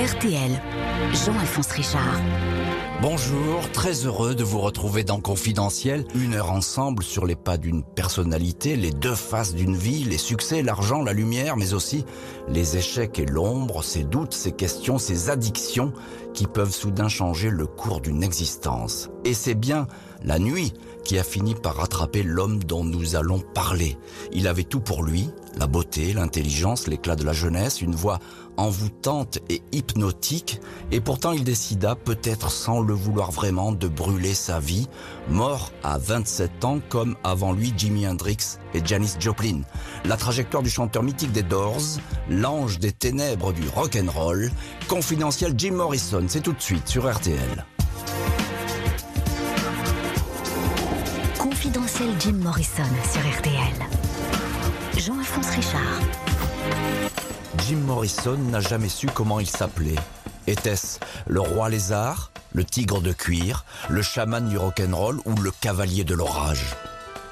RTL, Jean-Alphonse Richard. Bonjour, très heureux de vous retrouver dans Confidentiel. Une heure ensemble sur les pas d'une personnalité, les deux faces d'une vie, les succès, l'argent, la lumière, mais aussi les échecs et l'ombre, ces doutes, ces questions, ces addictions qui peuvent soudain changer le cours d'une existence. Et c'est bien la nuit qui a fini par rattraper l'homme dont nous allons parler. Il avait tout pour lui, la beauté, l'intelligence, l'éclat de la jeunesse, une voix envoûtante et hypnotique, et pourtant il décida, peut-être sans le vouloir vraiment, de brûler sa vie, mort à 27 ans comme avant lui Jimi Hendrix et Janis Joplin. La trajectoire du chanteur mythique des Doors, l'ange des ténèbres du rock and roll, confidentiel Jim Morrison, c'est tout de suite sur RTL. Confidentiel Jim Morrison sur RTL. Jean-Alphonse Richard. Jim Morrison n'a jamais su comment il s'appelait. Était-ce le roi lézard, le tigre de cuir, le chaman du rock'n'roll ou le cavalier de l'orage?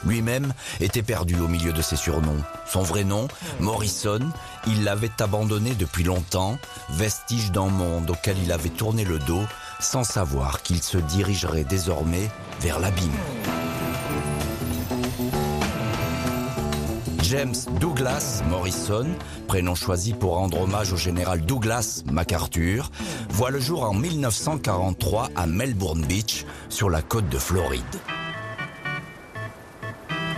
Lui-même était perdu au milieu de ses surnoms. Son vrai nom, Morrison, il l'avait abandonné depuis longtemps, vestige d'un monde auquel il avait tourné le dos, sans savoir qu'il se dirigerait désormais vers l'abîme. James Douglas Morrison, prénom choisi pour rendre hommage au général Douglas MacArthur, voit le jour en 1943 à Melbourne Beach, sur la côte de Floride.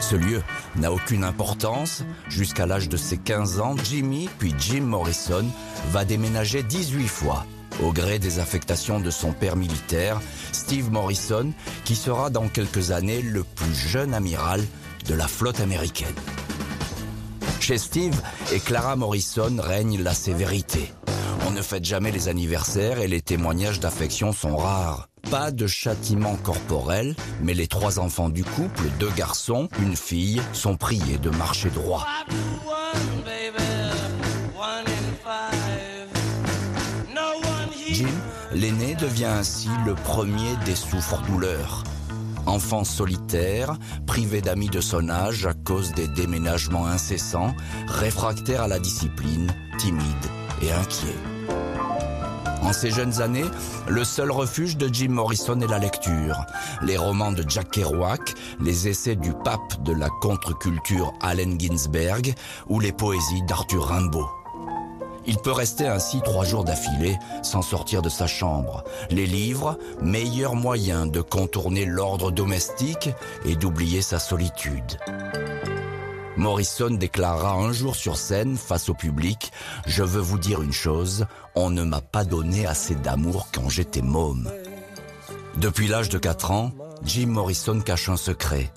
Ce lieu n'a aucune importance. Jusqu'à l'âge de ses 15 ans, Jimmy, puis Jim Morrison, va déménager 18 fois au gré des affectations de son père militaire, Steve Morrison, qui sera dans quelques années le plus jeune amiral de la flotte américaine. Chez Steve et Clara Morrison règne la sévérité. On ne fête jamais les anniversaires et les témoignages d'affection sont rares. Pas de châtiment corporel, mais les trois enfants du couple, deux garçons, une fille, sont priés de marcher droit. Jim, l'aîné, devient ainsi le premier des souffres-douleurs. Enfant solitaire, privé d'amis de son âge à cause des déménagements incessants, réfractaire à la discipline, timide et inquiet. En ces jeunes années, le seul refuge de Jim Morrison est la lecture. Les romans de Jack Kerouac, les essais du pape de la contre-culture Allen Ginsberg ou les poésies d'Arthur Rimbaud. Il peut rester ainsi trois jours d'affilée sans sortir de sa chambre. Les livres, meilleur moyen de contourner l'ordre domestique et d'oublier sa solitude. Morrison déclara un jour sur scène face au public Je veux vous dire une chose, on ne m'a pas donné assez d'amour quand j'étais môme. Depuis l'âge de 4 ans, Jim Morrison cache un secret,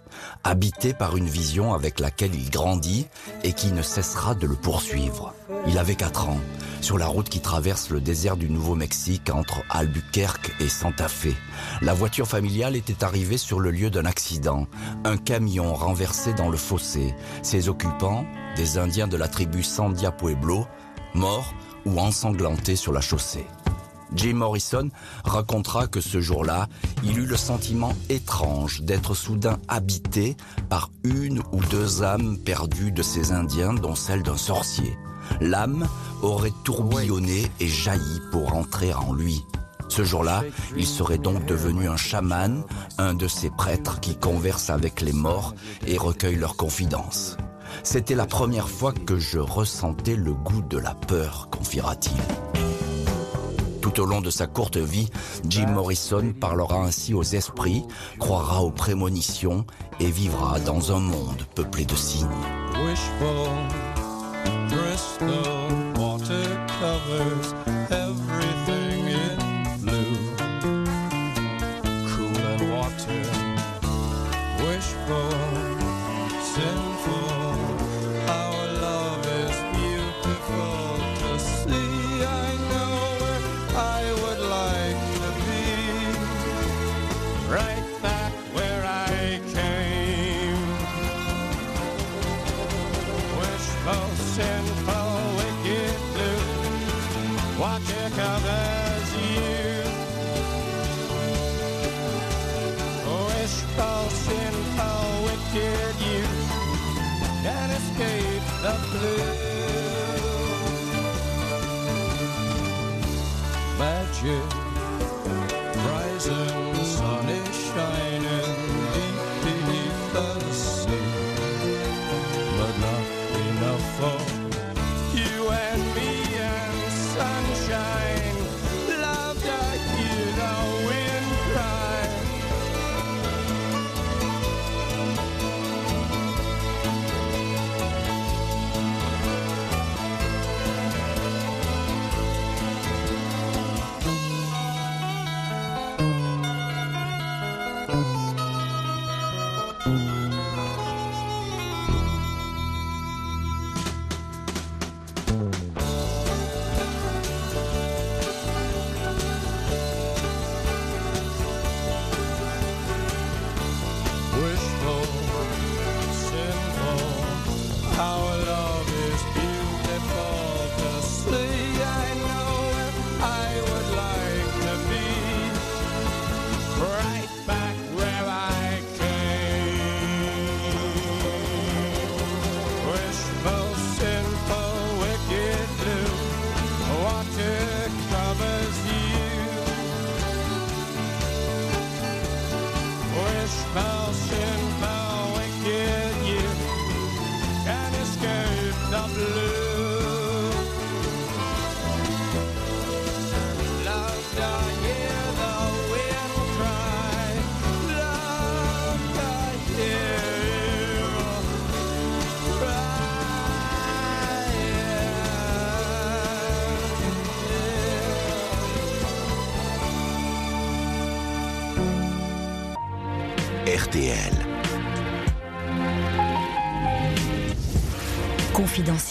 habité par une vision avec laquelle il grandit et qui ne cessera de le poursuivre. Il avait 4 ans, sur la route qui traverse le désert du Nouveau-Mexique entre Albuquerque et Santa Fe. La voiture familiale était arrivée sur le lieu d'un accident, un camion renversé dans le fossé. Ses occupants, des Indiens de la tribu Sandia Pueblo, morts ou ensanglantés sur la chaussée. Jim Morrison racontera que ce jour-là, il eut le sentiment étrange d'être soudain habité par une ou deux âmes perdues de ces Indiens, dont celle d'un sorcier. L'âme aurait tourbillonné et jailli pour entrer en lui. Ce jour-là, il serait donc devenu un chaman, un de ces prêtres qui conversent avec les morts et recueillent leurs confidences. C'était la première fois que je ressentais le goût de la peur, confiera-t-il. Tout au long de sa courte vie, Jim Morrison parlera ainsi aux esprits, croira aux prémonitions et vivra dans un monde peuplé de signes. Wishful, Bristol, water yeah.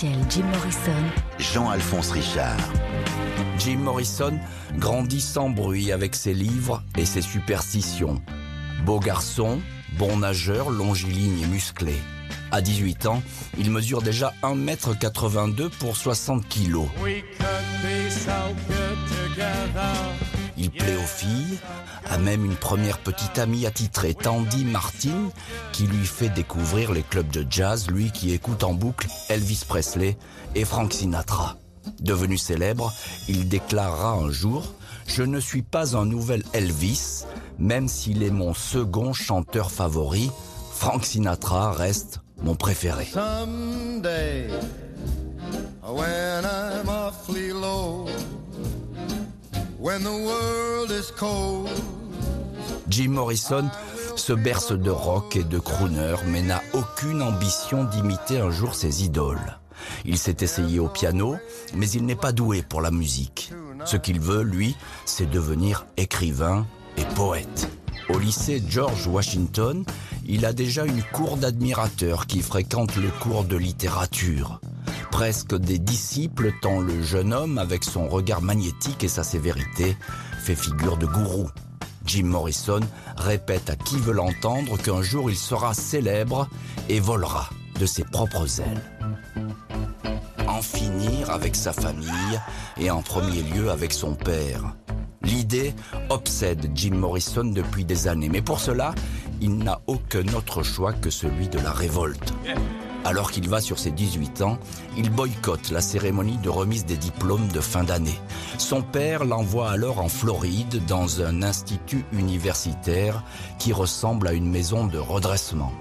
Jim Morrison, Jean-Alphonse Richard. Jim Morrison grandit sans bruit avec ses livres et ses superstitions. Beau garçon, bon nageur, longiligne et musclé. À 18 ans, il mesure déjà 1m82 pour 60 kilos. We could be so good together. Il plaît aux filles, a même une première petite amie attitrée, Tandy Martin, qui lui fait découvrir les clubs de jazz, lui qui écoute en boucle Elvis Presley et Frank Sinatra. Devenu célèbre, il déclarera un jour Je ne suis pas un nouvel Elvis, même s'il est mon second chanteur favori, Frank Sinatra reste mon préféré. When the world is cold, Jim Morrison se berce de rock et de crooner, mais n'a aucune ambition d'imiter un jour ses idoles. Il s'est essayé au piano, mais il n'est pas doué pour la musique. Ce qu'il veut, lui, c'est devenir écrivain et poète. Au lycée George Washington, il a déjà une cour d'admirateurs qui fréquentent le cours de littérature. Presque des disciples tant le jeune homme, avec son regard magnétique et sa sévérité, fait figure de gourou. Jim Morrison répète à qui veut l'entendre qu'un jour il sera célèbre et volera de ses propres ailes. En finir avec sa famille et en premier lieu avec son père. L'idée obsède Jim Morrison depuis des années, mais pour cela, il n'a aucun autre choix que celui de la révolte. Alors qu'il va sur ses 18 ans, il boycotte la cérémonie de remise des diplômes de fin d'année. Son père l'envoie alors en Floride dans un institut universitaire qui ressemble à une maison de redressement.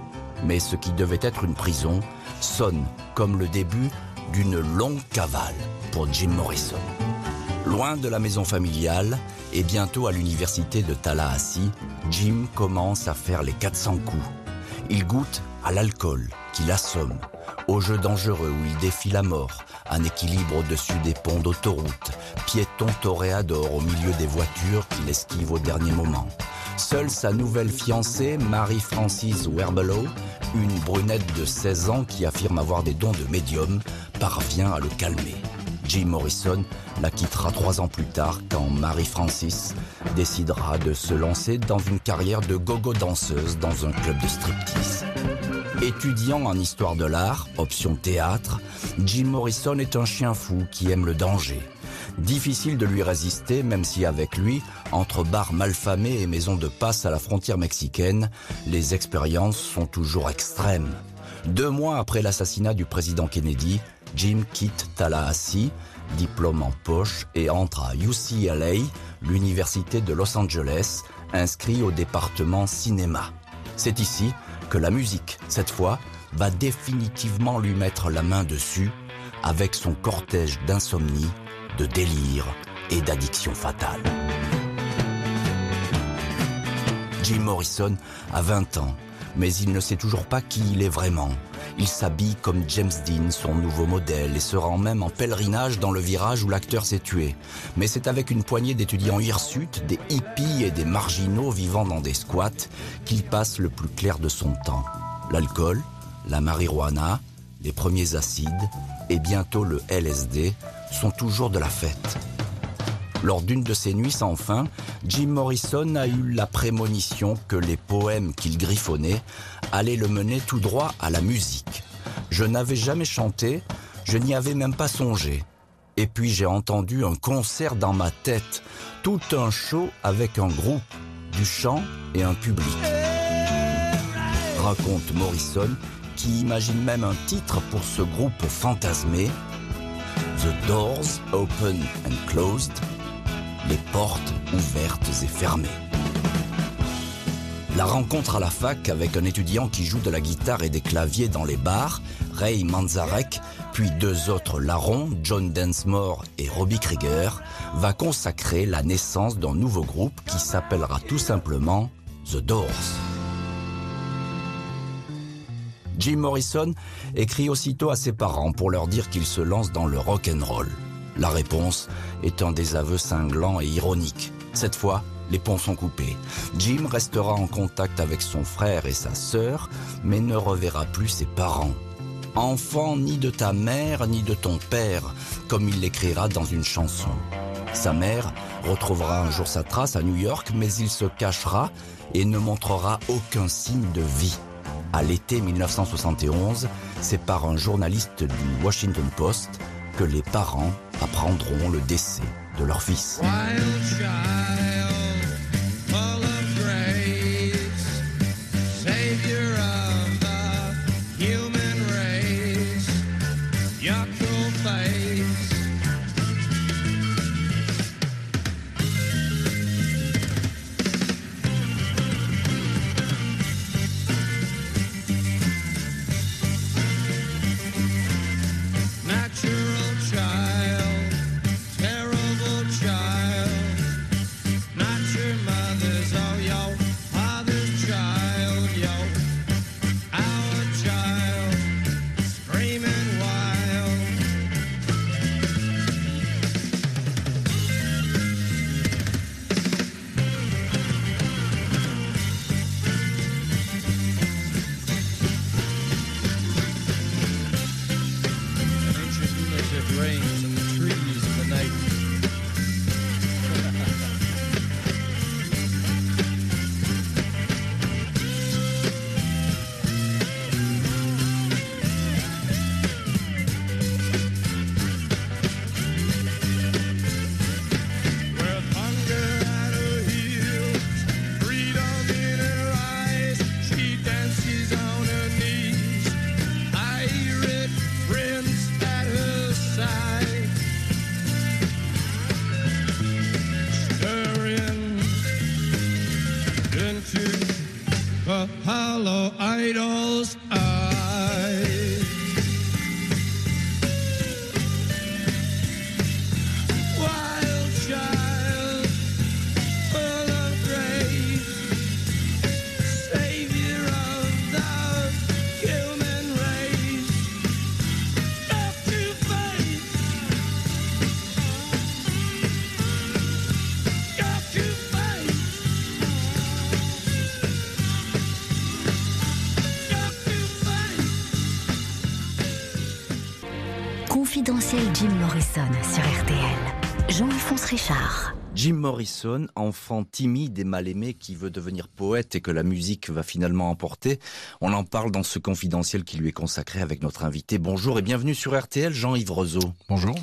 Mais ce qui devait être une prison sonne comme le début d'une longue cavale pour Jim Morrison. Loin de la maison familiale et bientôt à l'université de Tallahassee, Jim commence à faire les 400 coups. Il goûte à l'alcool qui l'assomme, aux jeux dangereux où il défie la mort, un équilibre au-dessus des ponts d'autoroute, piéton toréador au milieu des voitures qu'il esquive au dernier moment. Seule sa nouvelle fiancée, Marie-Francis Werbelow, une brunette de 16 ans qui affirme avoir des dons de médium, parvient à le calmer. Jim Morrison la quittera trois ans plus tard quand Marie-Francis décidera de se lancer dans une carrière de gogo danseuse dans un club de striptease. Étudiant en histoire de l'art, option théâtre, Jim Morrison est un chien fou qui aime le danger. Difficile de lui résister, même si avec lui, entre bars malfamés et maisons de passe à la frontière mexicaine, les expériences sont toujours extrêmes. Deux mois après l'assassinat du président Kennedy, Jim quitte Tallahassee, diplôme en poche, et entre à UCLA, l'université de Los Angeles, inscrit au département cinéma. C'est ici que la musique, cette fois, va définitivement lui mettre la main dessus avec son cortège d'insomnie, de délire et d'addiction fatale. Jim Morrison a 20 ans, mais il ne sait toujours pas qui il est vraiment. Il s'habille comme James Dean, son nouveau modèle, et se rend même en pèlerinage dans le virage où l'acteur s'est tué. Mais c'est avec une poignée d'étudiants hirsutes, des hippies et des marginaux vivant dans des squats qu'il passe le plus clair de son temps. L'alcool, la marijuana, les premiers acides et bientôt le LSD sont toujours de la fête. Lors d'une de ces nuits sans fin, Jim Morrison a eu la prémonition que les poèmes qu'il griffonnait allaient le mener tout droit à la musique. Je n'avais jamais chanté, je n'y avais même pas songé. Et puis j'ai entendu un concert dans ma tête, tout un show avec un groupe, du chant et un public. Raconte Morrison, qui imagine même un titre pour ce groupe fantasmé, The Doors Open and Closed, les portes ouvertes et fermées. La rencontre à la fac avec un étudiant qui joue de la guitare et des claviers dans les bars, Ray Manzarek, puis deux autres larrons, John Densmore et Robbie Krieger, va consacrer la naissance d'un nouveau groupe qui s'appellera tout simplement The Doors. Jim Morrison écrit aussitôt à ses parents pour leur dire qu'il se lance dans le rock and roll. La réponse est un désaveu cinglant et ironique. Cette fois, les ponts sont coupés. Jim restera en contact avec son frère et sa sœur, mais ne reverra plus ses parents. Enfant ni de ta mère ni de ton père, comme il l'écrira dans une chanson. Sa mère retrouvera un jour sa trace à New York, mais il se cachera et ne montrera aucun signe de vie. À l'été 1971, c'est par un journaliste du Washington Post que les parents apprendront le décès de leur fils. hello idols. Sur RTL. Jean-Alphonse Richard. Jim Morrison, enfant timide et mal aimé qui veut devenir poète et que la musique va finalement emporter, on en parle dans ce confidentiel qui lui est consacré avec notre invité. Bonjour et bienvenue sur RTL, Jean-Yves Rezeau. Bonjour.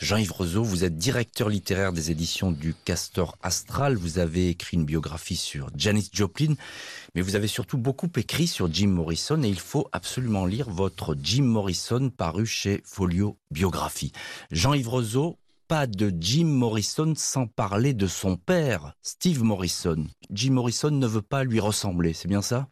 Jean-Yves Rezeau, vous êtes directeur littéraire des éditions du Castor Astral. Vous avez écrit une biographie sur Janis Joplin, mais vous avez surtout beaucoup écrit sur Jim Morrison et il faut absolument lire votre Jim Morrison paru chez Folio Biographie. Jean-Yves Rezeau, pas de Jim Morrison sans parler de son père, Steve Morrison. Jim Morrison ne veut pas lui ressembler, c'est bien ça?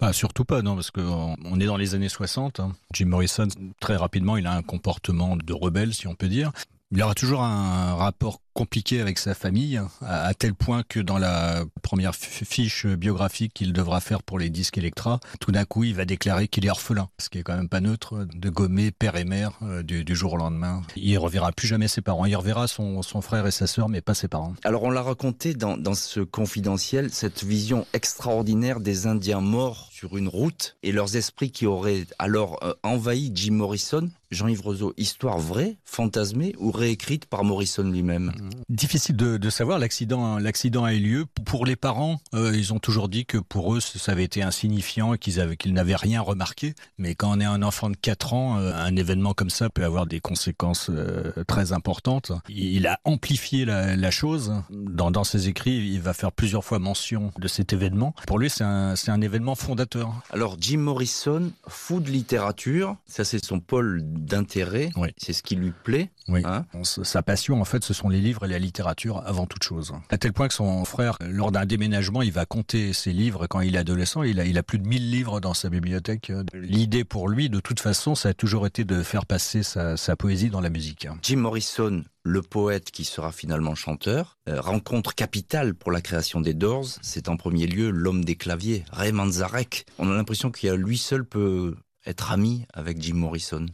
Bah, Surtout pas, non, parce qu'on est dans les années 60. Hein. Jim Morrison, très rapidement, il a un comportement de rebelle, si on peut dire. Il aura toujours un rapport compliqué avec sa famille, à, tel point que dans la première fiche biographique qu'il devra faire pour les disques Electra, tout d'un coup, il va déclarer qu'il est orphelin, ce qui est quand même pas neutre, de gommer père et mère euh, du, jour au lendemain. Il reverra plus jamais ses parents. Il reverra son, frère et sa sœur, mais pas ses parents. Alors, on l'a raconté dans, dans ce confidentiel, cette vision extraordinaire des Indiens morts sur une route et leurs esprits qui auraient alors euh, envahi Jim Morrison. Jean-Yves Roseau, histoire vraie, fantasmée ou réécrite par Morrison lui-même? Difficile de, savoir. L'accident, l'accident a eu lieu. Pour les parents, euh, ils ont toujours dit que pour eux, ça avait été insignifiant et qu'ils avaient, qu'ils n'avaient rien remarqué. Mais quand on est un enfant de 4 ans, euh, un événement comme ça peut avoir des conséquences euh, très importantes. Il a amplifié la, chose. Dans, dans, ses écrits, il va faire plusieurs fois mention de cet événement. Pour lui, c'est un, c'est un événement fondateur. Alors, Jim Morrison, fou de littérature, ça c'est son pôle d'intérêt. Oui. C'est ce qui lui plaît. Oui. Hein sa passion, en fait, ce sont les livres et la littérature avant toute chose. À tel point que son frère, lors d'un déménagement, il va compter ses livres quand il est adolescent. Il a, il a plus de 1000 livres dans sa bibliothèque. L'idée pour lui, de toute façon, ça a toujours été de faire passer sa, sa poésie dans la musique. Jim Morrison, le poète qui sera finalement chanteur, euh, rencontre capitale pour la création des Doors, c'est en premier lieu l'homme des claviers, Ray Manzarek. On a l'impression qu'il lui seul peut être ami avec Jim Morrison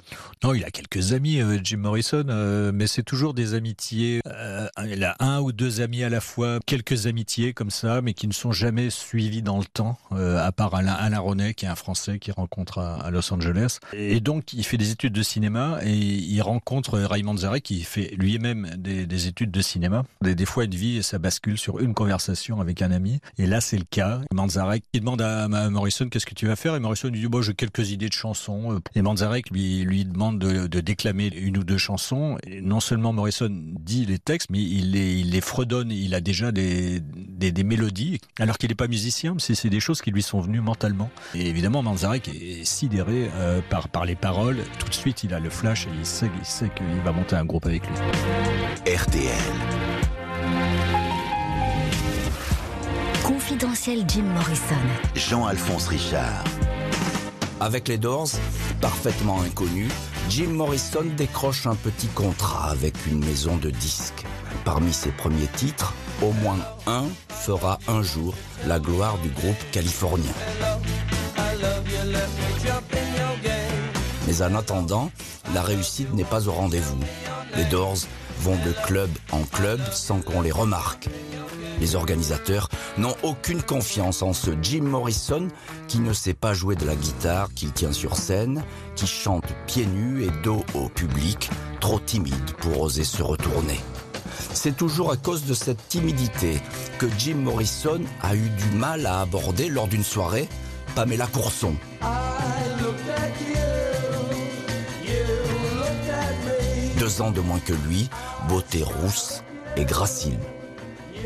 Non, il a quelques amis, euh, Jim Morrison, euh, mais c'est toujours des amitiés. Euh, il a un ou deux amis à la fois, quelques amitiés comme ça, mais qui ne sont jamais suivies dans le temps, à part Alain, Alain Ronet, qui est un Français qui rencontre à, Los Angeles. Et donc, il fait des études de cinéma et il rencontre Raymond Zarek, qui fait lui-même des, études de cinéma. Des, fois, une vie, ça bascule sur une conversation avec un ami. Et là, c'est le cas. Manzarek, il demande à, Morrison qu'est-ce que tu vas faire, et Morrison lui dit, bon, j'ai quelques idées de chansons. Euh, et Manzarek lui, lui demande de, de, déclamer une ou deux chansons. Et non seulement Morrison dit les textes, mais il les, il les fredonne. Il a déjà des, des, des mélodies, alors qu'il n'est pas musicien, mais c'est des choses qui lui sont venues mentalement. Et évidemment, Manzarek est sidéré euh, par, par les paroles. Tout de suite, il a le flash et il sait, il sait qu'il va monter un groupe avec lui. RTL. Confidentiel Jim Morrison. Jean-Alphonse Richard. Avec les Doors, parfaitement inconnus, Jim Morrison décroche un petit contrat avec une maison de disques. Parmi ses premiers titres, au moins un fera un jour la gloire du groupe californien. Mais en attendant, la réussite n'est pas au rendez-vous. Les Doors vont de club en club sans qu'on les remarque. Les organisateurs n'ont aucune confiance en ce Jim Morrison qui ne sait pas jouer de la guitare, qui tient sur scène, qui chante pieds nus et dos au public, trop timide pour oser se retourner. C'est toujours à cause de cette timidité que Jim Morrison a eu du mal à aborder lors d'une soirée Pamela Courson. Deux ans de moins que lui, beauté rousse et gracile.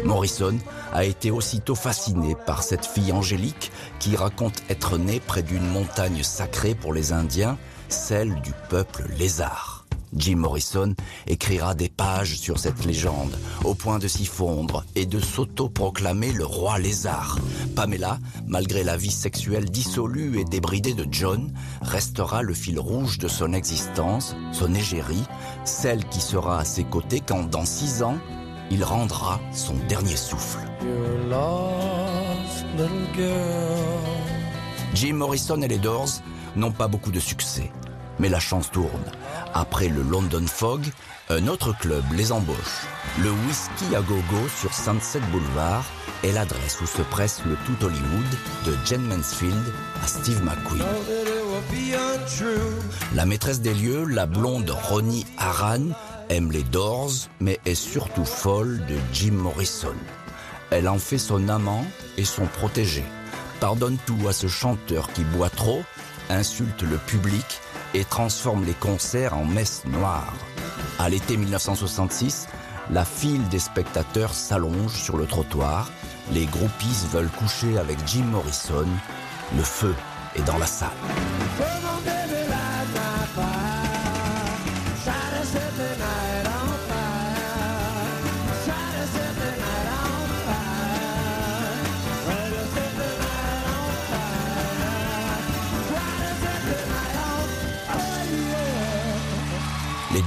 Morrison a été aussitôt fasciné par cette fille angélique qui raconte être née près d'une montagne sacrée pour les Indiens, celle du peuple lézard. Jim Morrison écrira des pages sur cette légende, au point de s'y fondre et de s'auto-proclamer le roi lézard. Pamela, malgré la vie sexuelle dissolue et débridée de John, restera le fil rouge de son existence, son égérie, celle qui sera à ses côtés quand, dans six ans, il rendra son dernier souffle. Jim Morrison et les Doors n'ont pas beaucoup de succès, mais la chance tourne. Après le London Fog, un autre club les embauche. Le Whisky à Gogo sur Sunset Boulevard est l'adresse où se presse le tout Hollywood de Jen Mansfield à Steve McQueen. La maîtresse des lieux, la blonde Ronnie Aran, aime les Doors, mais est surtout folle de Jim Morrison. Elle en fait son amant et son protégé. Pardonne tout à ce chanteur qui boit trop, insulte le public et transforme les concerts en messe noire. À l'été 1966, la file des spectateurs s'allonge sur le trottoir. Les groupies veulent coucher avec Jim Morrison. Le feu est dans la salle.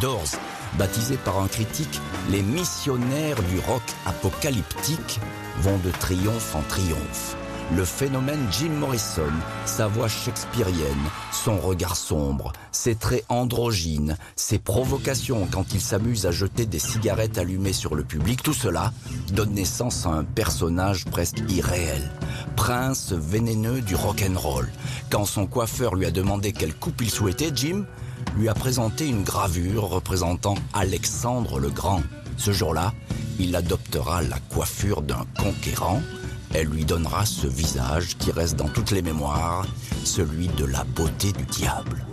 Doors, baptisés par un critique les missionnaires du rock apocalyptique, vont de triomphe en triomphe. Le phénomène Jim Morrison, sa voix shakespearienne, son regard sombre, ses traits androgynes, ses provocations quand il s'amuse à jeter des cigarettes allumées sur le public, tout cela donne naissance à un personnage presque irréel. Prince vénéneux du rock'n'roll. Quand son coiffeur lui a demandé quelle coupe il souhaitait, Jim lui a présenté une gravure représentant Alexandre le Grand. Ce jour-là, il adoptera la coiffure d'un conquérant. Elle lui donnera ce visage qui reste dans toutes les mémoires, celui de la beauté du diable.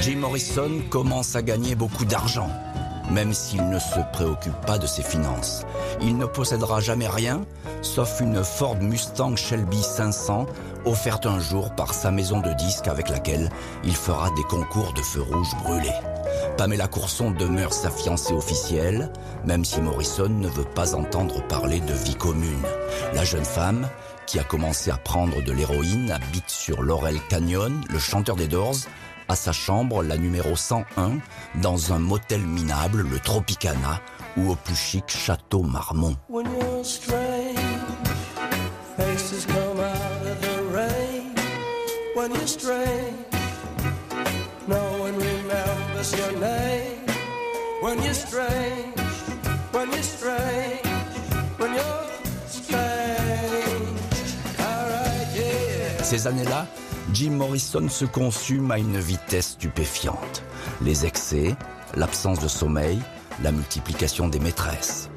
Jim Morrison commence à gagner beaucoup d'argent, même s'il ne se préoccupe pas de ses finances. Il ne possédera jamais rien, sauf une Ford Mustang Shelby 500 offerte un jour par sa maison de disques avec laquelle il fera des concours de feux rouges brûlés. Pamela Courson demeure sa fiancée officielle, même si Morrison ne veut pas entendre parler de vie commune. La jeune femme, qui a commencé à prendre de l'héroïne, habite sur Laurel Canyon, le chanteur des Doors, à sa chambre, la numéro 101, dans un motel minable, le Tropicana, ou au plus chic Château Marmont. No one remembers your name when you're strange. When you're strange. When you're strange. Ces années-là, Jim Morrison se consume à une vitesse stupéfiante. Les excès, l'absence de sommeil, la multiplication des maîtresses.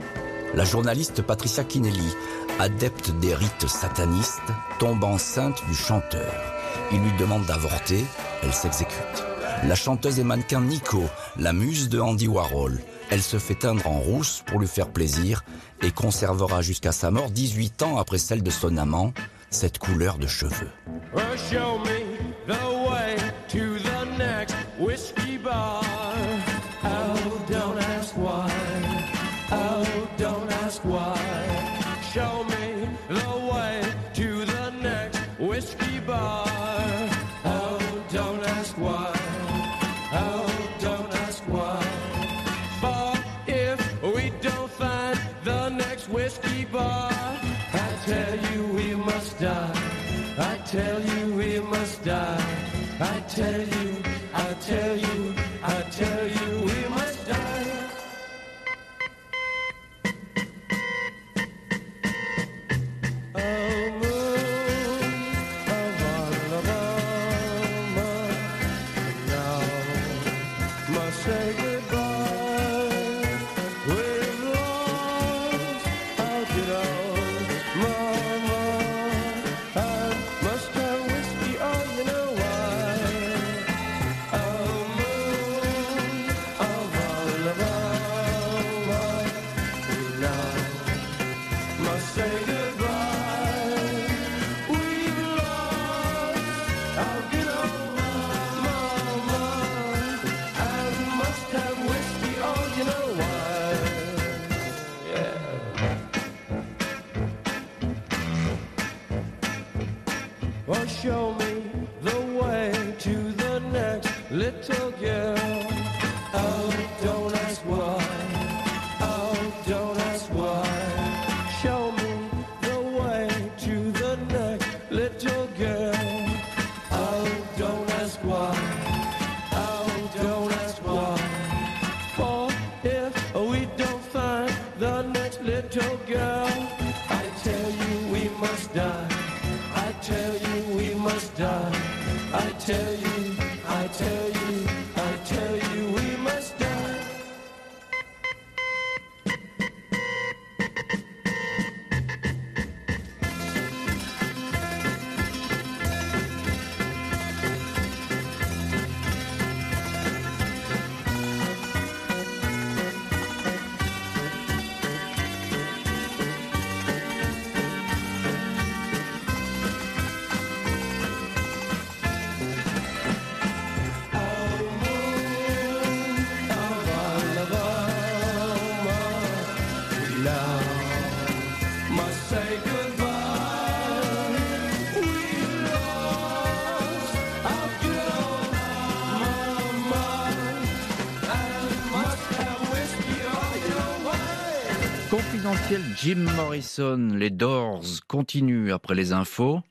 La journaliste Patricia Kinelli, adepte des rites satanistes, tombe enceinte du chanteur. Il lui demande d'avorter, elle s'exécute. La chanteuse et mannequin Nico, la muse de Andy Warhol, elle se fait teindre en rousse pour lui faire plaisir et conservera jusqu'à sa mort 18 ans après celle de son amant, cette couleur de cheveux. tell you, I tell you. Confidentiel Jim Morrison, les Doors continuent après les infos.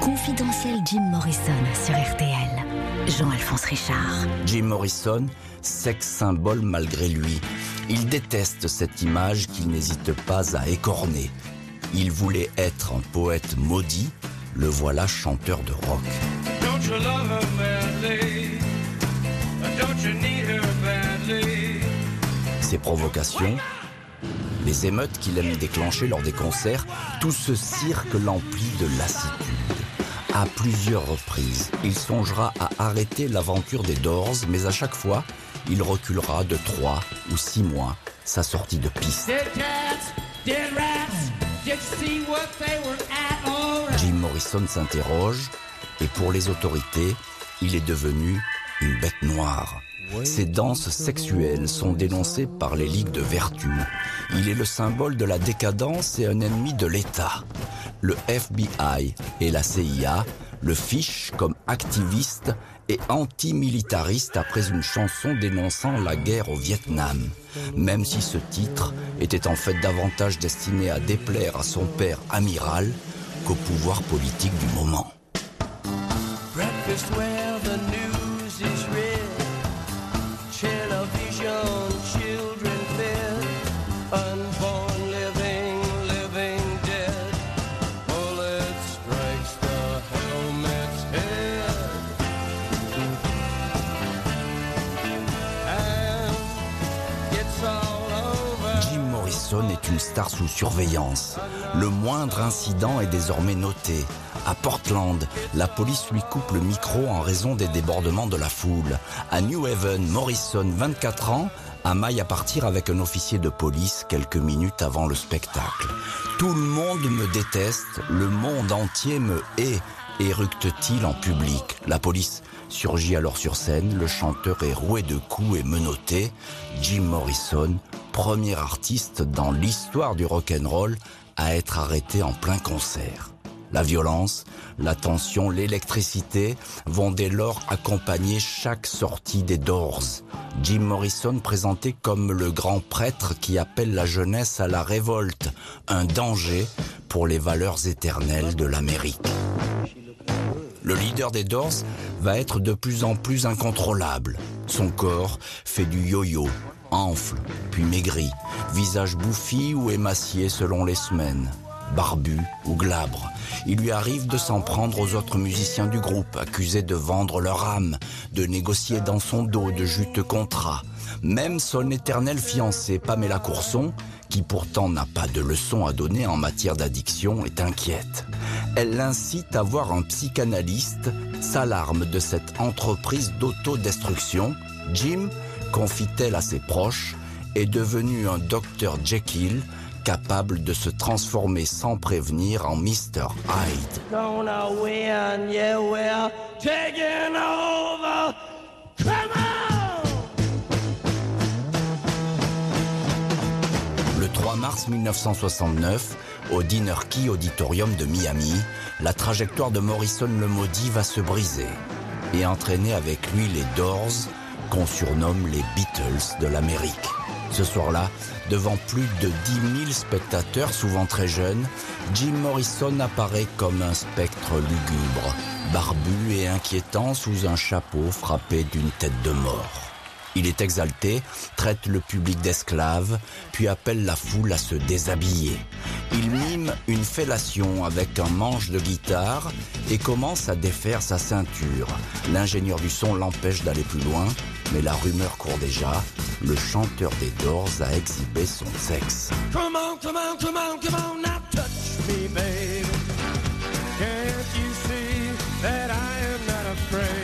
Confidentiel Jim Morrison sur RTL. Jean-Alphonse Richard. Jim Morrison, sex symbole malgré lui. Il déteste cette image qu'il n'hésite pas à écorner. Il voulait être un poète maudit, le voilà chanteur de rock. Don't you love her Ses provocations, les émeutes qu'il aime déclencher lors des concerts, tout ce cirque l'emplit de lassitude. À plusieurs reprises, il songera à arrêter l'aventure des Doors, mais à chaque fois, il reculera de trois ou six mois sa sortie de piste. Jim Morrison s'interroge, et pour les autorités, il est devenu une bête noire. Ses danses sexuelles sont dénoncées par les ligues de vertu. Il est le symbole de la décadence et un ennemi de l'État. Le FBI et la CIA le fichent comme activiste et antimilitariste après une chanson dénonçant la guerre au Vietnam. Même si ce titre était en fait davantage destiné à déplaire à son père amiral qu'au pouvoir politique du moment. Breakfast sous surveillance. Le moindre incident est désormais noté. À Portland, la police lui coupe le micro en raison des débordements de la foule. À New Haven, Morrison, 24 ans, amaille à partir avec un officier de police quelques minutes avant le spectacle. Tout le monde me déteste, le monde entier me hait, éructe-t-il en public. La police surgit alors sur scène, le chanteur est roué de coups et menotté. Jim Morrison, premier artiste dans l'histoire du rock'n'roll à être arrêté en plein concert. La violence, la tension, l'électricité vont dès lors accompagner chaque sortie des Doors. Jim Morrison présenté comme le grand prêtre qui appelle la jeunesse à la révolte, un danger pour les valeurs éternelles de l'Amérique. Le leader des Doors va être de plus en plus incontrôlable. Son corps fait du yo-yo, enfle, puis maigrit, visage bouffi ou émacié selon les semaines, barbu ou glabre. Il lui arrive de s'en prendre aux autres musiciens du groupe, accusés de vendre leur âme, de négocier dans son dos de juteux contrats. Même son éternelle fiancée, Pamela Courson, qui pourtant n'a pas de leçons à donner en matière d'addiction, est inquiète. Elle l'incite à voir un psychanalyste, s'alarme de cette entreprise d'autodestruction. Jim, confie-t-elle à ses proches, est devenu un docteur Jekyll, capable de se transformer sans prévenir en Mr. Hyde. Gonna win, yeah, we're taking over. Come on! Le 3 mars 1969, au Dinner Key Auditorium de Miami, la trajectoire de Morrison le Maudit va se briser et entraîner avec lui les Doors, qu'on surnomme les Beatles de l'Amérique. Ce soir-là, devant plus de 10 000 spectateurs, souvent très jeunes, Jim Morrison apparaît comme un spectre lugubre, barbu et inquiétant sous un chapeau frappé d'une tête de mort. Il est exalté, traite le public d'esclave, puis appelle la foule à se déshabiller. Il mime une fellation avec un manche de guitare et commence à défaire sa ceinture. L'ingénieur du son l'empêche d'aller plus loin, mais la rumeur court déjà. Le chanteur des Doors a exhibé son sexe. Come on, come on, come on, come on, now touch me, baby. Can't you see that I am not afraid?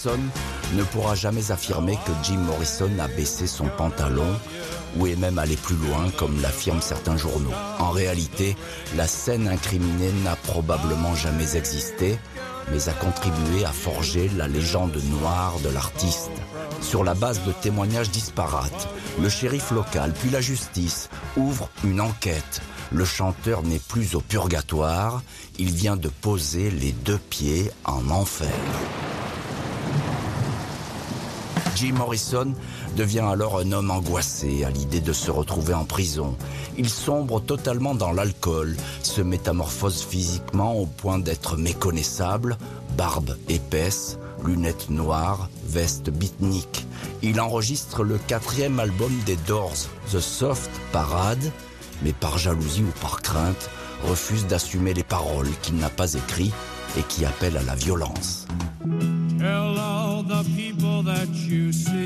Personne ne pourra jamais affirmer que Jim Morrison a baissé son pantalon ou est même allé plus loin comme l'affirment certains journaux. En réalité, la scène incriminée n'a probablement jamais existé mais a contribué à forger la légende noire de l'artiste. Sur la base de témoignages disparates, le shérif local puis la justice ouvrent une enquête. Le chanteur n'est plus au purgatoire, il vient de poser les deux pieds en enfer. Jim Morrison devient alors un homme angoissé à l'idée de se retrouver en prison. Il sombre totalement dans l'alcool, se métamorphose physiquement au point d'être méconnaissable, barbe épaisse, lunettes noires, veste beatnik. Il enregistre le quatrième album des Doors, The Soft Parade, mais par jalousie ou par crainte, refuse d'assumer les paroles qu'il n'a pas écrites et qui appellent à la violence. You see,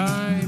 The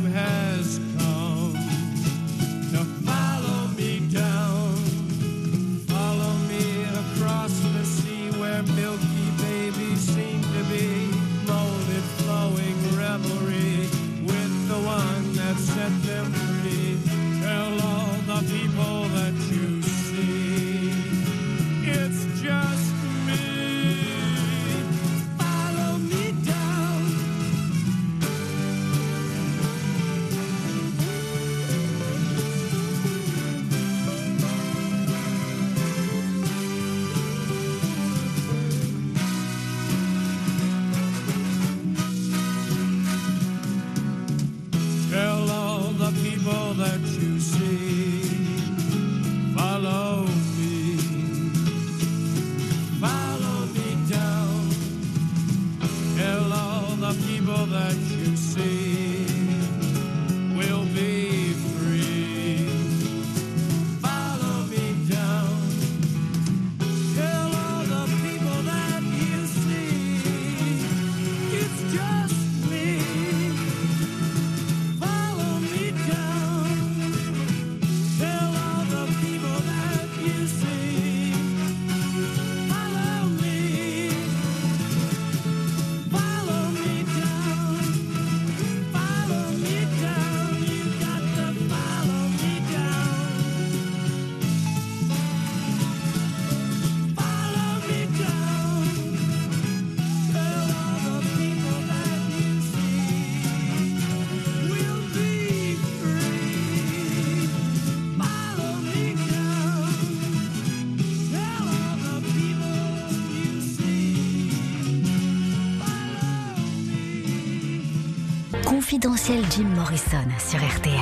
Confidentiel Jim Morrison sur RTL.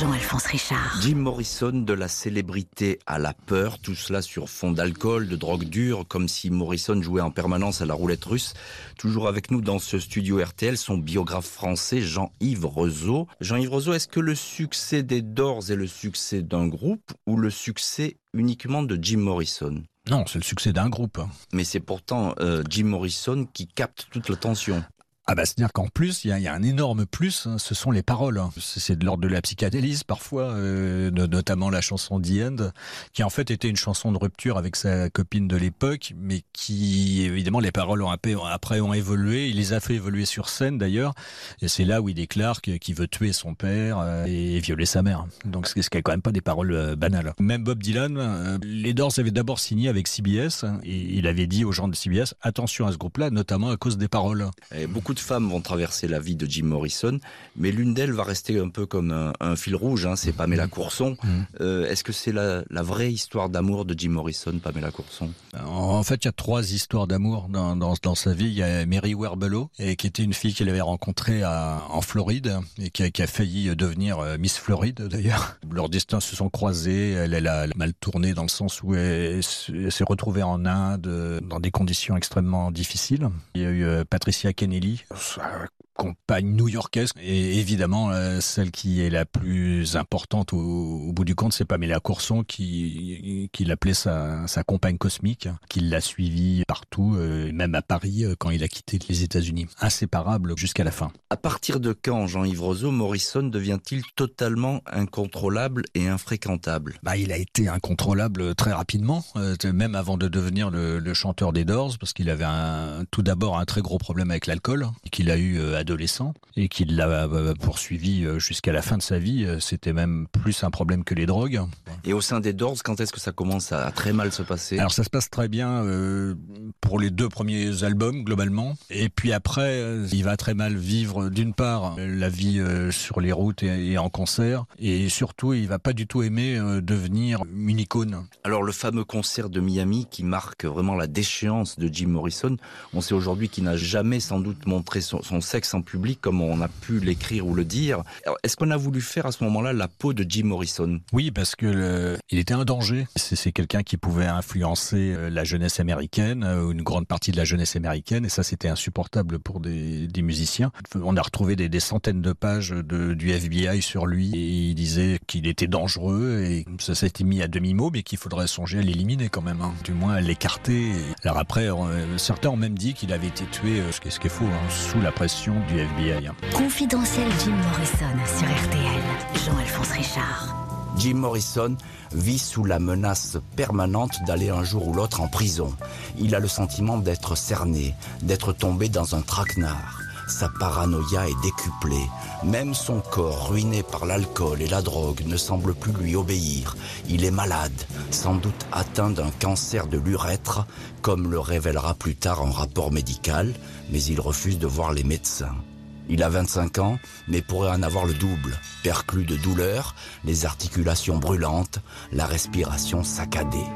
Jean-Alphonse Richard. Jim Morrison de la célébrité à la peur, tout cela sur fond d'alcool, de drogue dure, comme si Morrison jouait en permanence à la roulette russe. Toujours avec nous dans ce studio RTL, son biographe français Jean-Yves Rezeau. Jean-Yves Rezeau, est-ce que le succès des Doors est le succès d'un groupe ou le succès uniquement de Jim Morrison? Non, c'est le succès d'un groupe. Mais c'est pourtant euh, Jim Morrison qui capte toute l'attention. Ah bah c'est-à-dire qu'en plus, il y, a- un énorme plus, hein, ce sont les paroles. hein. C'est de l'ordre de la psychanalyse parfois, euh, no- notamment la chanson The End, qui en fait était une chanson de rupture avec sa copine de l'époque, mais qui évidemment les paroles ont après, ont évolué, il les a fait évoluer sur scène d'ailleurs, et c'est là où il déclare qu'il veut tuer son père euh, et violer sa mère. Donc ce qui est quand même pas des paroles euh, banales. Même Bob Dylan, les Doors avaient d'abord signé avec CBS, hein, et il avait dit aux gens de CBS, attention à ce groupe-là, notamment à cause des paroles. Beaucoup de femmes vont traverser la vie de Jim Morrison, mais l'une d'elles va rester un peu comme un, un fil rouge, hein, c'est Pamela Courson. Mhm. Euh, Est-ce que c'est la, la vraie histoire d'amour de Jim Morrison, Pamela Courson? En fait, il y a trois histoires d'amour dans, dans, dans sa vie. Il y a Mary Werbelow, et qui était une fille qu'il avait rencontrée à, en Floride et qui a, qui a failli devenir euh, Miss Floride d'ailleurs. Leurs destins se sont croisés. Elle, elle a mal tourné dans le sens où elle, s'est retrouvée en Inde euh, dans des conditions extrêmement difficiles. Il y a eu Patricia Kennelly, sa compagne new-yorkaise, et évidemment euh, celle qui est la plus importante au, au bout du compte, c'est Pamela Courson qui, qui l'appelait sa, sa compagne cosmique, qui l'a suivie partout, euh, même à Paris euh, quand il a quitté les États-Unis, inséparable jusqu'à la fin. À partir de quand, Jean-Yves Roseau, Morrison devient-il totalement incontrôlable et infréquentable? Bah, il a été incontrôlable très rapidement, euh, même avant de devenir le, le chanteur des Doors, parce qu'il avait un, tout d'abord un très gros problème avec l'alcool, qu'il a eu euh, adolescent, et qu'il l'a euh, poursuivi euh, jusqu'à la fin de sa vie. Euh, C'était même plus un problème que les drogues. Et au sein des Doors, quand est-ce que ça commence à très mal se passer? Alors ça se passe très bien euh, pour les deux premiers albums globalement, et puis après il va très mal vivre d'une part la vie euh, sur les routes et, et en concert, et surtout il va pas du tout aimer euh, devenir une icône. Alors le fameux concert de Miami qui marque vraiment la déchéance de Jim Morrison, on sait aujourd'hui qu'il n'a jamais sans doute montré son, son sexe en public comme on a pu l'écrire ou le dire. Est-ce qu'on a voulu faire à ce moment-là la peau de Jim Morrison? Oui, parce que il était un danger. C'est quelqu'un qui pouvait influencer euh, la jeunesse américaine, euh, une grande partie de la jeunesse américaine, et ça c'était insupportable pour des, musiciens. On a retrouvé des, centaines de pages du FBI sur lui, et il disait qu'il était dangereux, et ça s'était mis à demi-mot, mais qu'il faudrait songer à l'éliminer quand même, hein. du moins à l'écarter. Alors après, euh, certains ont même dit qu'il avait été tué, ce qui est faux, hein, sous la pression du FBI. hein. Confidentiel Jim Morrison sur RTL. Jean-Alphonse Richard. Jim Morrison vit sous la menace permanente d'aller un jour ou l'autre en prison. Il a le sentiment d'être cerné, d'être tombé dans un traquenard. Sa paranoïa est décuplée. Même son corps, ruiné par l'alcool et la drogue, ne semble plus lui obéir. Il est malade, sans doute atteint d'un cancer de l'urètre, comme le révélera plus tard un rapport médical, mais il refuse de voir les médecins. Il a 25 ans, mais pourrait en avoir le double. Perclus de douleur, les articulations brûlantes, la respiration saccadée.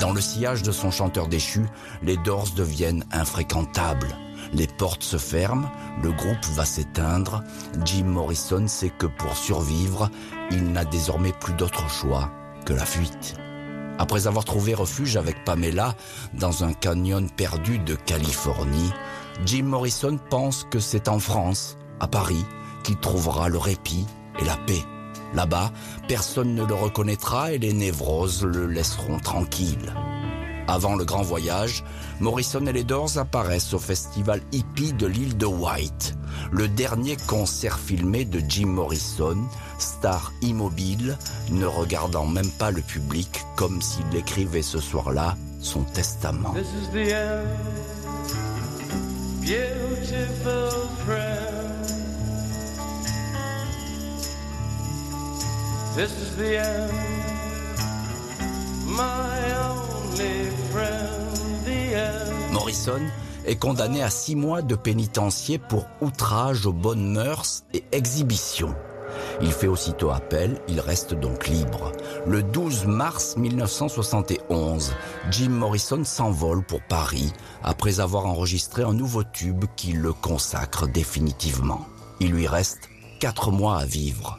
Dans le sillage de son chanteur déchu, les Doors deviennent infréquentables. Les portes se ferment, le groupe va s'éteindre. Jim Morrison sait que pour survivre, il n'a désormais plus d'autre choix que la fuite. Après avoir trouvé refuge avec Pamela dans un canyon perdu de Californie, Jim Morrison pense que c'est en France, à Paris, qu'il trouvera le répit et la paix. Là-bas, personne ne le reconnaîtra et les névroses le laisseront tranquille. Avant le grand voyage, Morrison et les Doors apparaissent au festival hippie de l'île de White, le dernier concert filmé de Jim Morrison, star immobile, ne regardant même pas le public comme s'il écrivait ce soir-là son testament. This is the end, my only friend, the end. Morrison est condamné à six mois de pénitencier pour outrage aux bonnes mœurs et exhibition. Il fait aussitôt appel, il reste donc libre. Le 12 mars 1971, Jim Morrison s'envole pour Paris après avoir enregistré un nouveau tube qui le consacre définitivement. Il lui reste quatre mois à vivre.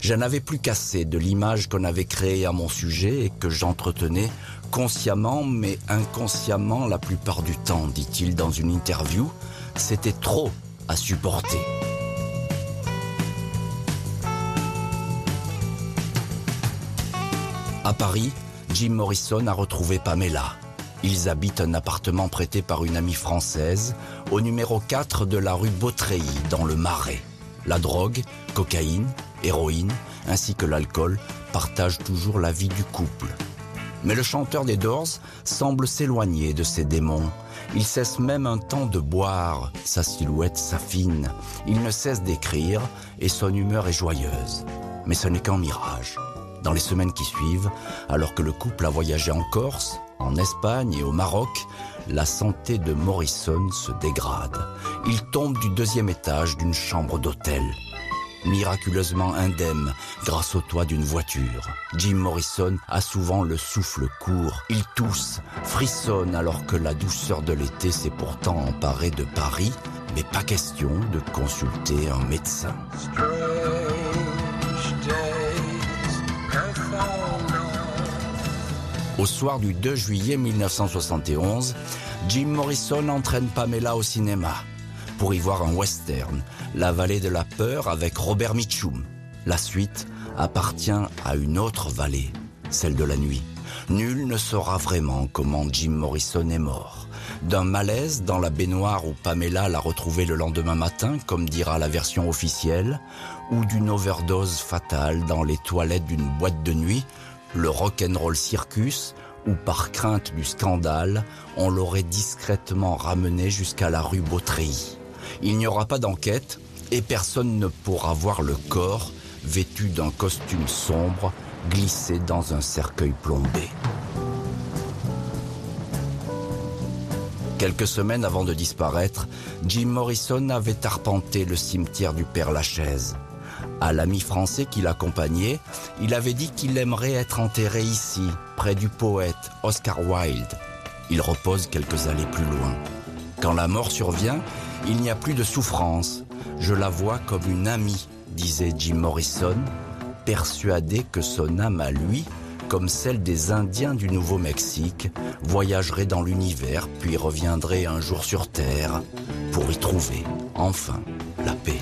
J'en avais plus qu'assez de l'image qu'on avait créée à mon sujet et que j'entretenais consciemment mais inconsciemment la plupart du temps, dit-il dans une interview. C'était trop à supporter. À Paris, Jim Morrison a retrouvé Pamela. Ils habitent un appartement prêté par une amie française au numéro 4 de la rue Beautreilly dans le Marais. La drogue, cocaïne, héroïne ainsi que l'alcool partagent toujours la vie du couple. Mais le chanteur des Doors semble s'éloigner de ses démons. Il cesse même un temps de boire, sa silhouette s'affine, il ne cesse d'écrire et son humeur est joyeuse. Mais ce n'est qu'un mirage. Dans les semaines qui suivent, alors que le couple a voyagé en Corse, En Espagne et au Maroc, la santé de Morrison se dégrade. Il tombe du deuxième étage d'une chambre d'hôtel. Miraculeusement indemne grâce au toit d'une voiture. Jim Morrison a souvent le souffle court. Il tousse, frissonne alors que la douceur de l'été s'est pourtant emparée de Paris. Mais pas question de consulter un médecin. Au soir du 2 juillet 1971, Jim Morrison entraîne Pamela au cinéma pour y voir un western, La vallée de la peur avec Robert Mitchum. La suite appartient à une autre vallée, celle de la nuit. Nul ne saura vraiment comment Jim Morrison est mort. D'un malaise dans la baignoire où Pamela l'a retrouvé le lendemain matin, comme dira la version officielle, ou d'une overdose fatale dans les toilettes d'une boîte de nuit, le rock'n'roll circus, ou par crainte du scandale, on l'aurait discrètement ramené jusqu'à la rue Beautreilly. Il n'y aura pas d'enquête et personne ne pourra voir le corps vêtu d'un costume sombre glissé dans un cercueil plombé. Quelques semaines avant de disparaître, Jim Morrison avait arpenté le cimetière du Père Lachaise. À l'ami français qui l'accompagnait, il avait dit qu'il aimerait être enterré ici, près du poète Oscar Wilde. Il repose quelques allées plus loin. Quand la mort survient, il n'y a plus de souffrance. Je la vois comme une amie, disait Jim Morrison, persuadé que son âme à lui, comme celle des Indiens du Nouveau-Mexique, voyagerait dans l'univers puis reviendrait un jour sur Terre pour y trouver, enfin, la paix.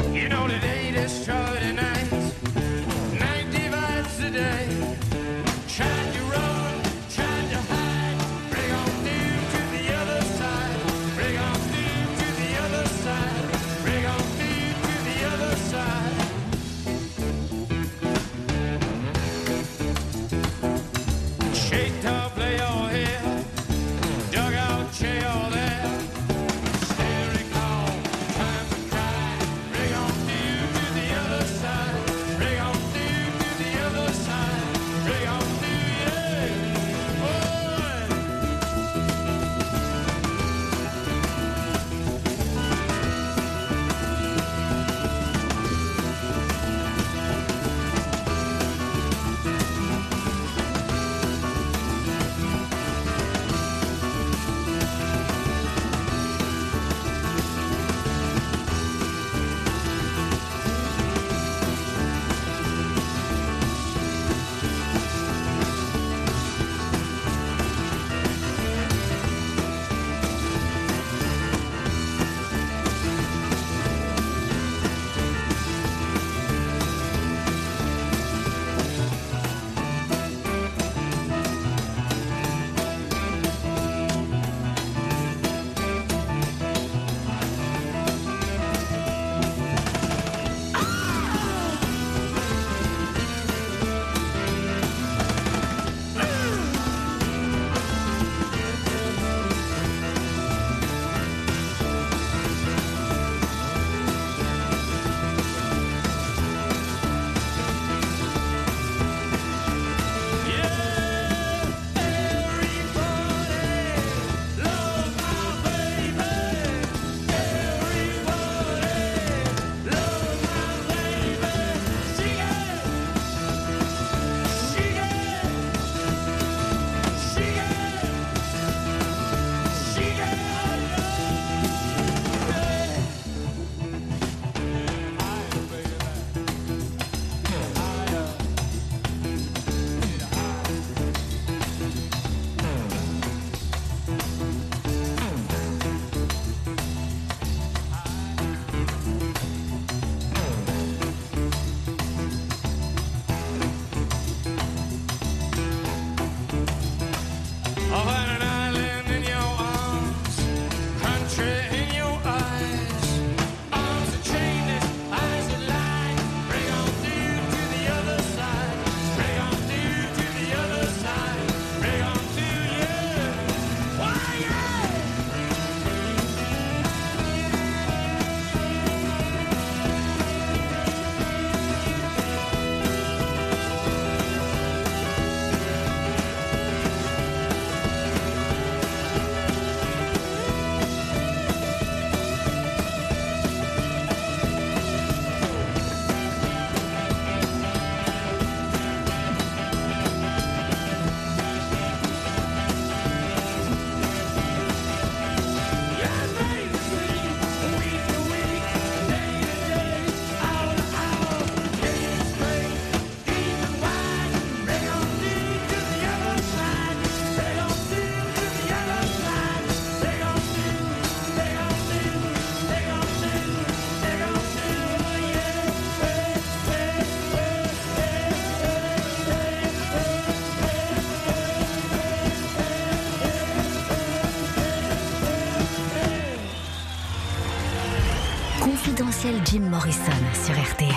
Jim Morrison sur RTL.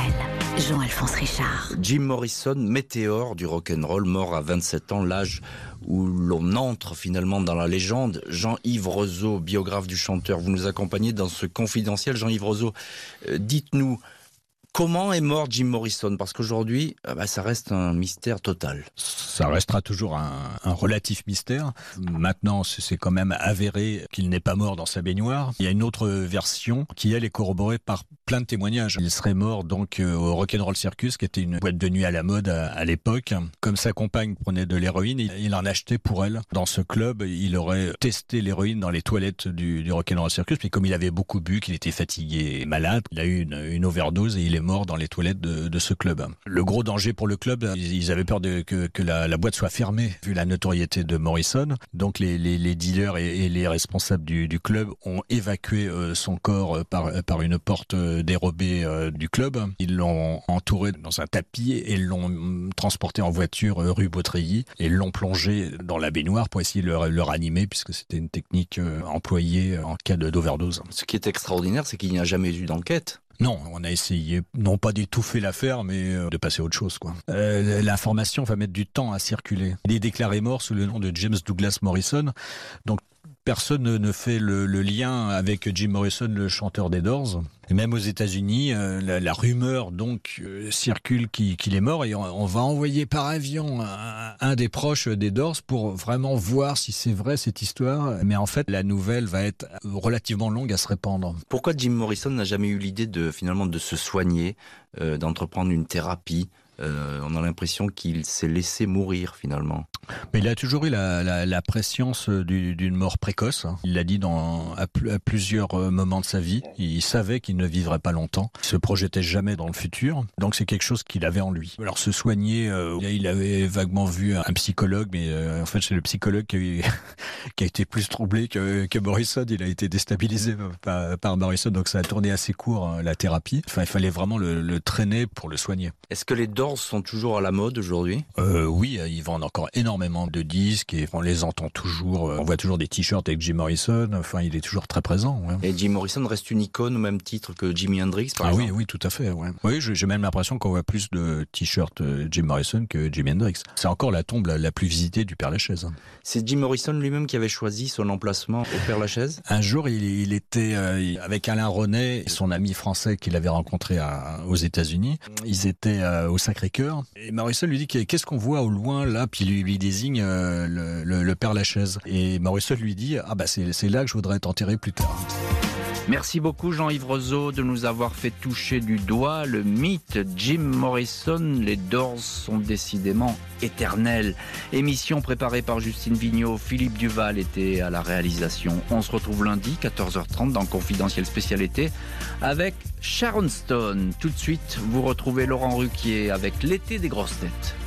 Jean-Alphonse Richard. Jim Morrison, météore du rock'n'roll, mort à 27 ans, l'âge où l'on entre finalement dans la légende. Jean-Yves Roseau, biographe du chanteur, vous nous accompagnez dans ce confidentiel. Jean-Yves Roseau, euh, dites-nous, Comment est mort Jim Morrison? Parce qu'aujourd'hui, ah bah, ça reste un mystère total. Ça restera toujours un, relatif mystère. Maintenant, c'est quand même avéré qu'il n'est pas mort dans sa baignoire. Il y a une autre version qui, elle, est corroborée par plein de témoignages. Il serait mort donc euh, au Rock'n'Roll Circus, qui était une boîte de nuit à la mode à, à l'époque. Comme sa compagne prenait de l'héroïne, il, en achetait pour elle. Dans ce club, il aurait testé l'héroïne dans les toilettes du, du Rock'n'Roll Circus. Puis comme il avait beaucoup bu, qu'il était fatigué et malade, il a eu une, une overdose et il est mort dans les toilettes de, ce club. Le gros danger pour le club, ils avaient peur que, la, boîte soit fermée vu la notoriété de Morrison. Donc les, dealers et, les responsables du, club ont évacué euh, son corps par, par une porte dérobée euh, du club. Ils l'ont entouré dans un tapis et l'ont transporté en voiture euh, rue Beautreilly et l'ont plongé dans la baignoire pour essayer de le, le ranimer puisque c'était une technique employée en cas d'overdose. Ce qui est extraordinaire, c'est qu'il n'y a jamais eu d'enquête. Non, on a essayé, non pas d'étouffer l'affaire, mais euh, de passer à autre chose. quoi. Euh, L'information va mettre du temps à circuler. Il est déclaré mort sous le nom de James Douglas Morrison. Donc personne ne fait le, lien avec Jim Morrison, le chanteur des Doors. Et même aux États-Unis, euh, la, rumeur donc euh, circule qu'il qu est mort et on, va envoyer par avion un, un, des proches des Doors pour vraiment voir si c'est vrai cette histoire. Mais en fait, la nouvelle va être relativement longue à se répandre. Pourquoi Jim Morrison n'a jamais eu l'idée de finalement de se soigner, euh, d'entreprendre une thérapie euh, on a l'impression qu'il s'est laissé mourir finalement. Mais il a toujours eu la, la, la préscience d'une mort précoce. Il l'a dit dans, à, à, plusieurs euh, moments de sa vie. Il savait qu'il ne vivrait pas longtemps. Il se projetait jamais dans le futur. Donc c'est quelque chose qu'il avait en lui. Alors se soigner, euh, il avait vaguement vu un psychologue, mais euh, en fait c'est le psychologue qui a, eu, qui a, été plus troublé que, que, Morrison. Il a été déstabilisé par, par, Morrison, donc ça a tourné assez court hein, la thérapie. Enfin, il fallait vraiment le, le traîner pour le soigner. Est-ce que les Sont toujours à la mode aujourd'hui? Euh, Oui, ils vendent encore énormément de disques et on les entend toujours. On voit toujours des t-shirts avec Jim Morrison. Enfin, il est toujours très présent. Ouais. Et Jim Morrison reste une icône au même titre que Jimi Hendrix, par ah exemple oui, oui, tout à fait. Ouais. Oui, j'ai même l'impression qu'on voit plus de t-shirts Jim Morrison que Jimi Hendrix. C'est encore la tombe la, la, plus visitée du Père Lachaise. C'est Jim Morrison lui-même qui avait choisi son emplacement au Père Lachaise? Un jour, il, il était euh, avec Alain René son ami français qu'il avait rencontré à, aux États-Unis. Ils étaient euh, au Et Morrison lui dit qu'est-ce qu'on voit au loin là, puis lui, lui désigne euh, le, Père Lachaise. Et Morrison lui dit ah bah c'est là que je voudrais t'enterrer plus tard. Merci beaucoup Jean-Yves de nous avoir fait toucher du doigt le mythe Jim Morrison. Les Doors sont décidément éternels. Émission préparée par Justine Vignot, Philippe Duval était à la réalisation. On se retrouve lundi 14h30 dans Confidentiel Spécialité avec Sharon Stone. Tout de suite, vous retrouvez Laurent Ruquier avec l'été des grosses têtes.